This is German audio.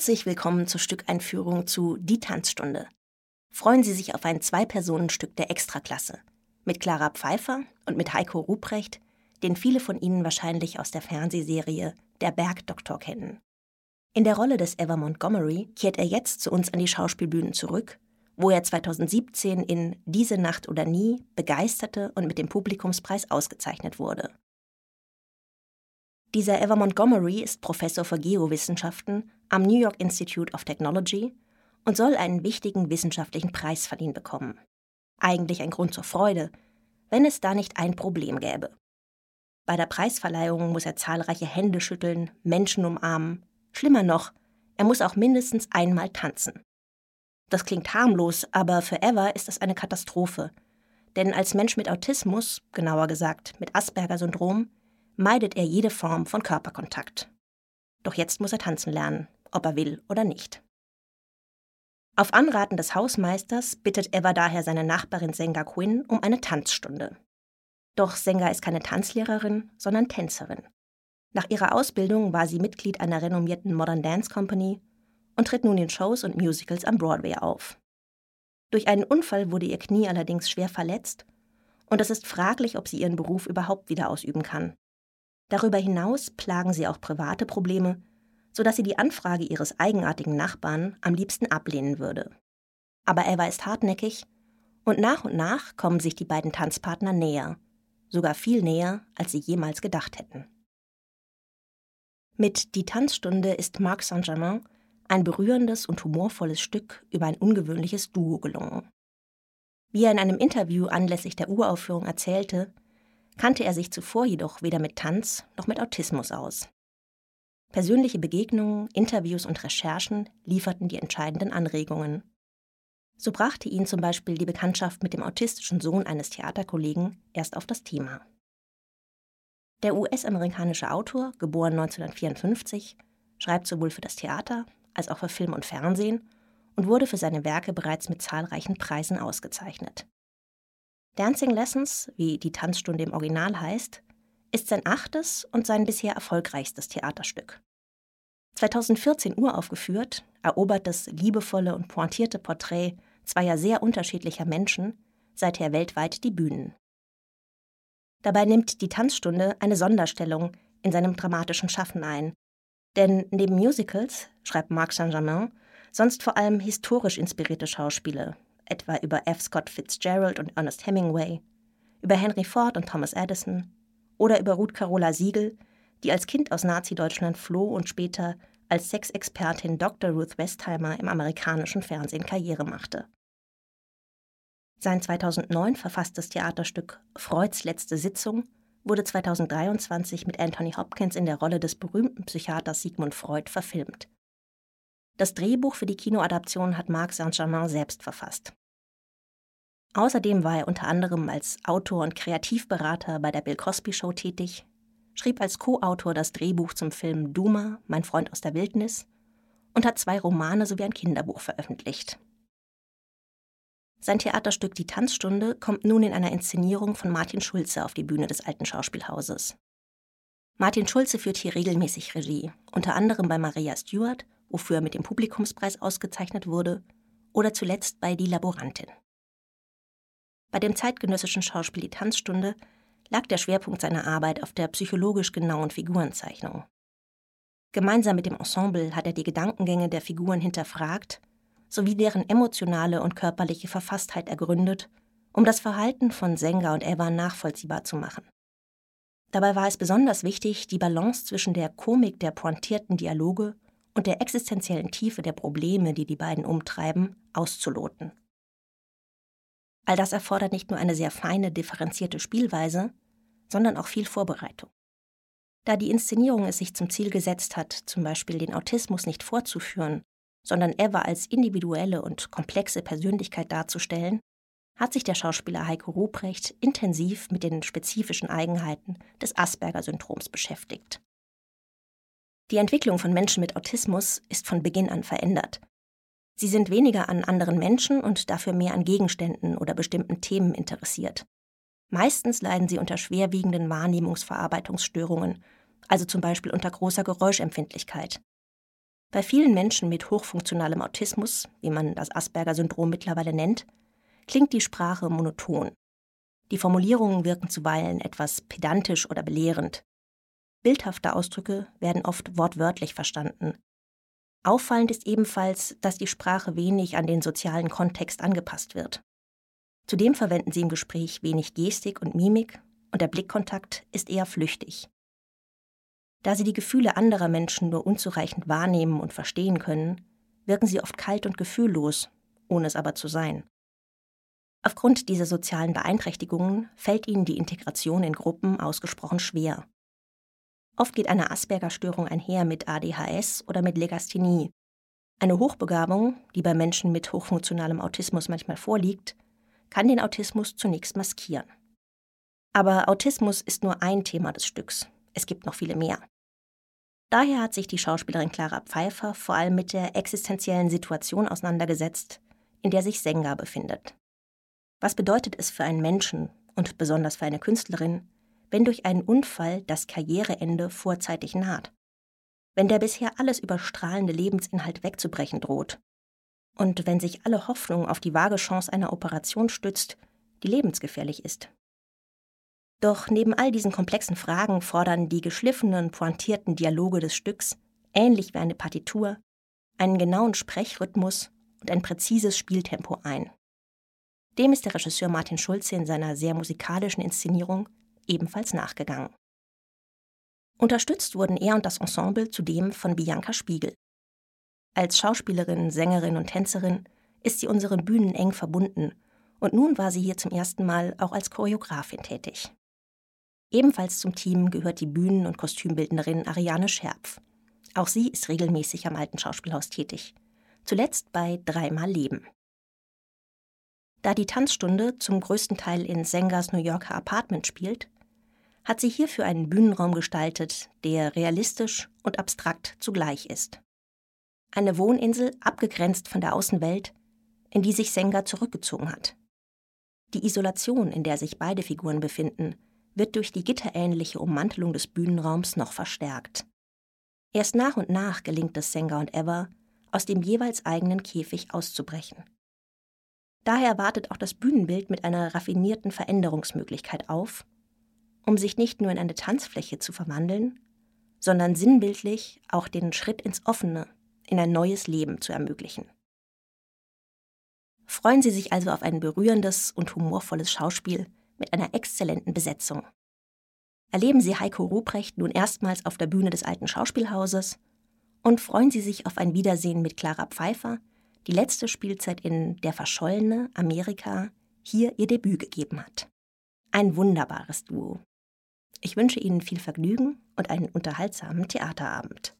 Herzlich willkommen zur Stückeinführung zu Die Tanzstunde. Freuen Sie sich auf ein Zwei-Personen-Stück der Extraklasse mit Clara Pfeiffer und mit Heiko Ruprecht, den viele von Ihnen wahrscheinlich aus der Fernsehserie Der Bergdoktor kennen. In der Rolle des Ever Montgomery kehrt er jetzt zu uns an die Schauspielbühnen zurück, wo er 2017 in Diese Nacht oder nie begeisterte und mit dem Publikumspreis ausgezeichnet wurde. Dieser Ever Montgomery ist Professor für Geowissenschaften am New York Institute of Technology und soll einen wichtigen wissenschaftlichen Preis verliehen bekommen. Eigentlich ein Grund zur Freude, wenn es da nicht ein Problem gäbe. Bei der Preisverleihung muss er zahlreiche Hände schütteln, Menschen umarmen. Schlimmer noch, er muss auch mindestens einmal tanzen. Das klingt harmlos, aber für Ever ist das eine Katastrophe. Denn als Mensch mit Autismus, genauer gesagt mit Asperger-Syndrom, meidet er jede Form von Körperkontakt. Doch jetzt muss er tanzen lernen, ob er will oder nicht. Auf Anraten des Hausmeisters bittet Eva daher seine Nachbarin Senga Quinn um eine Tanzstunde. Doch Senga ist keine Tanzlehrerin, sondern Tänzerin. Nach ihrer Ausbildung war sie Mitglied einer renommierten Modern Dance Company und tritt nun in Shows und Musicals am Broadway auf. Durch einen Unfall wurde ihr Knie allerdings schwer verletzt und es ist fraglich, ob sie ihren Beruf überhaupt wieder ausüben kann. Darüber hinaus plagen sie auch private Probleme, sodass sie die Anfrage ihres eigenartigen Nachbarn am liebsten ablehnen würde. Aber Eva ist hartnäckig und nach und nach kommen sich die beiden Tanzpartner näher, sogar viel näher, als sie jemals gedacht hätten. Mit Die Tanzstunde ist Marc Saint-Germain ein berührendes und humorvolles Stück über ein ungewöhnliches Duo gelungen. Wie er in einem Interview anlässlich der Uraufführung erzählte, kannte er sich zuvor jedoch weder mit Tanz noch mit Autismus aus. Persönliche Begegnungen, Interviews und Recherchen lieferten die entscheidenden Anregungen. So brachte ihn zum Beispiel die Bekanntschaft mit dem autistischen Sohn eines Theaterkollegen erst auf das Thema. Der US-amerikanische Autor, geboren 1954, schreibt sowohl für das Theater als auch für Film und Fernsehen und wurde für seine Werke bereits mit zahlreichen Preisen ausgezeichnet. Dancing Lessons, wie die Tanzstunde im Original heißt, ist sein achtes und sein bisher erfolgreichstes Theaterstück. 2014 uraufgeführt, erobert das liebevolle und pointierte Porträt zweier sehr unterschiedlicher Menschen seither weltweit die Bühnen. Dabei nimmt die Tanzstunde eine Sonderstellung in seinem dramatischen Schaffen ein. Denn neben Musicals schreibt Marc Saint-Germain sonst vor allem historisch inspirierte Schauspiele, etwa über F. Scott Fitzgerald und Ernest Hemingway, über Henry Ford und Thomas Edison oder über Ruth Carola Siegel, die als Kind aus Nazi-Deutschland floh und später als Sexexpertin Dr. Ruth Westheimer im amerikanischen Fernsehen Karriere machte. Sein 2009 verfasstes Theaterstück Freuds letzte Sitzung wurde 2023 mit Anthony Hopkins in der Rolle des berühmten Psychiaters Sigmund Freud verfilmt. Das Drehbuch für die Kinoadaption hat Marc Saint-Germain selbst verfasst. Außerdem war er unter anderem als Autor und Kreativberater bei der Bill Cosby Show tätig, schrieb als Co-Autor das Drehbuch zum Film Duma, Mein Freund aus der Wildnis und hat zwei Romane sowie ein Kinderbuch veröffentlicht. Sein Theaterstück Die Tanzstunde kommt nun in einer Inszenierung von Martin Schulze auf die Bühne des alten Schauspielhauses. Martin Schulze führt hier regelmäßig Regie, unter anderem bei Maria Stewart, wofür er mit dem Publikumspreis ausgezeichnet wurde, oder zuletzt bei Die Laborantin. Bei dem zeitgenössischen Schauspiel Die Tanzstunde lag der Schwerpunkt seiner Arbeit auf der psychologisch genauen Figurenzeichnung. Gemeinsam mit dem Ensemble hat er die Gedankengänge der Figuren hinterfragt sowie deren emotionale und körperliche Verfasstheit ergründet, um das Verhalten von Senga und Eva nachvollziehbar zu machen. Dabei war es besonders wichtig, die Balance zwischen der Komik der pointierten Dialoge und der existenziellen Tiefe der Probleme, die die beiden umtreiben, auszuloten. All das erfordert nicht nur eine sehr feine, differenzierte Spielweise, sondern auch viel Vorbereitung. Da die Inszenierung es sich zum Ziel gesetzt hat, zum Beispiel den Autismus nicht vorzuführen, sondern Eva als individuelle und komplexe Persönlichkeit darzustellen, hat sich der Schauspieler Heiko Ruprecht intensiv mit den spezifischen Eigenheiten des Asperger-Syndroms beschäftigt. Die Entwicklung von Menschen mit Autismus ist von Beginn an verändert. Sie sind weniger an anderen Menschen und dafür mehr an Gegenständen oder bestimmten Themen interessiert. Meistens leiden sie unter schwerwiegenden Wahrnehmungsverarbeitungsstörungen, also zum Beispiel unter großer Geräuschempfindlichkeit. Bei vielen Menschen mit hochfunktionalem Autismus, wie man das Asperger-Syndrom mittlerweile nennt, klingt die Sprache monoton. Die Formulierungen wirken zuweilen etwas pedantisch oder belehrend. Bildhafte Ausdrücke werden oft wortwörtlich verstanden. Auffallend ist ebenfalls, dass die Sprache wenig an den sozialen Kontext angepasst wird. Zudem verwenden sie im Gespräch wenig Gestik und Mimik und der Blickkontakt ist eher flüchtig. Da sie die Gefühle anderer Menschen nur unzureichend wahrnehmen und verstehen können, wirken sie oft kalt und gefühllos, ohne es aber zu sein. Aufgrund dieser sozialen Beeinträchtigungen fällt ihnen die Integration in Gruppen ausgesprochen schwer. Oft geht eine Asperger-Störung einher mit ADHS oder mit Legasthenie. Eine Hochbegabung, die bei Menschen mit hochfunktionalem Autismus manchmal vorliegt, kann den Autismus zunächst maskieren. Aber Autismus ist nur ein Thema des Stücks. Es gibt noch viele mehr. Daher hat sich die Schauspielerin Clara Pfeiffer vor allem mit der existenziellen Situation auseinandergesetzt, in der sich Senga befindet. Was bedeutet es für einen Menschen und besonders für eine Künstlerin, wenn durch einen Unfall das Karriereende vorzeitig naht? Wenn der bisher alles überstrahlende Lebensinhalt wegzubrechen droht? Und wenn sich alle Hoffnung auf die vage Chance einer Operation stützt, die lebensgefährlich ist? Doch neben all diesen komplexen Fragen fordern die geschliffenen, pointierten Dialoge des Stücks, ähnlich wie eine Partitur, einen genauen Sprechrhythmus und ein präzises Spieltempo ein. Dem ist der Regisseur Martin Schulze in seiner sehr musikalischen Inszenierung ebenfalls nachgegangen. Unterstützt wurden er und das Ensemble zudem von Bianca Spiegel. Als Schauspielerin, Sängerin und Tänzerin ist sie unseren Bühnen eng verbunden und nun war sie hier zum ersten Mal auch als Choreografin tätig. Ebenfalls zum Team gehört die Bühnen- und Kostümbildnerin Ariane Scherpf. Auch sie ist regelmäßig am Alten Schauspielhaus tätig. Zuletzt bei Dreimal Leben. Da die Tanzstunde zum größten Teil in Sengas New Yorker Apartment spielt, hat sie hierfür einen Bühnenraum gestaltet, der realistisch und abstrakt zugleich ist. Eine Wohninsel abgegrenzt von der Außenwelt, in die sich Senga zurückgezogen hat. Die Isolation, in der sich beide Figuren befinden, wird durch die gitterähnliche Ummantelung des Bühnenraums noch verstärkt. Erst nach und nach gelingt es Senga und Eva, aus dem jeweils eigenen Käfig auszubrechen. Daher wartet auch das Bühnenbild mit einer raffinierten Veränderungsmöglichkeit auf, um sich nicht nur in eine Tanzfläche zu verwandeln, sondern sinnbildlich auch den Schritt ins Offene, in ein neues Leben zu ermöglichen. Freuen Sie sich also auf ein berührendes und humorvolles Schauspiel mit einer exzellenten Besetzung. Erleben Sie Heiko Ruprecht nun erstmals auf der Bühne des alten Schauspielhauses und freuen Sie sich auf ein Wiedersehen mit Clara Pfeiffer, die letzte Spielzeit in Der verschollene Amerika hier ihr Debüt gegeben hat. Ein wunderbares Duo. Ich wünsche Ihnen viel Vergnügen und einen unterhaltsamen Theaterabend.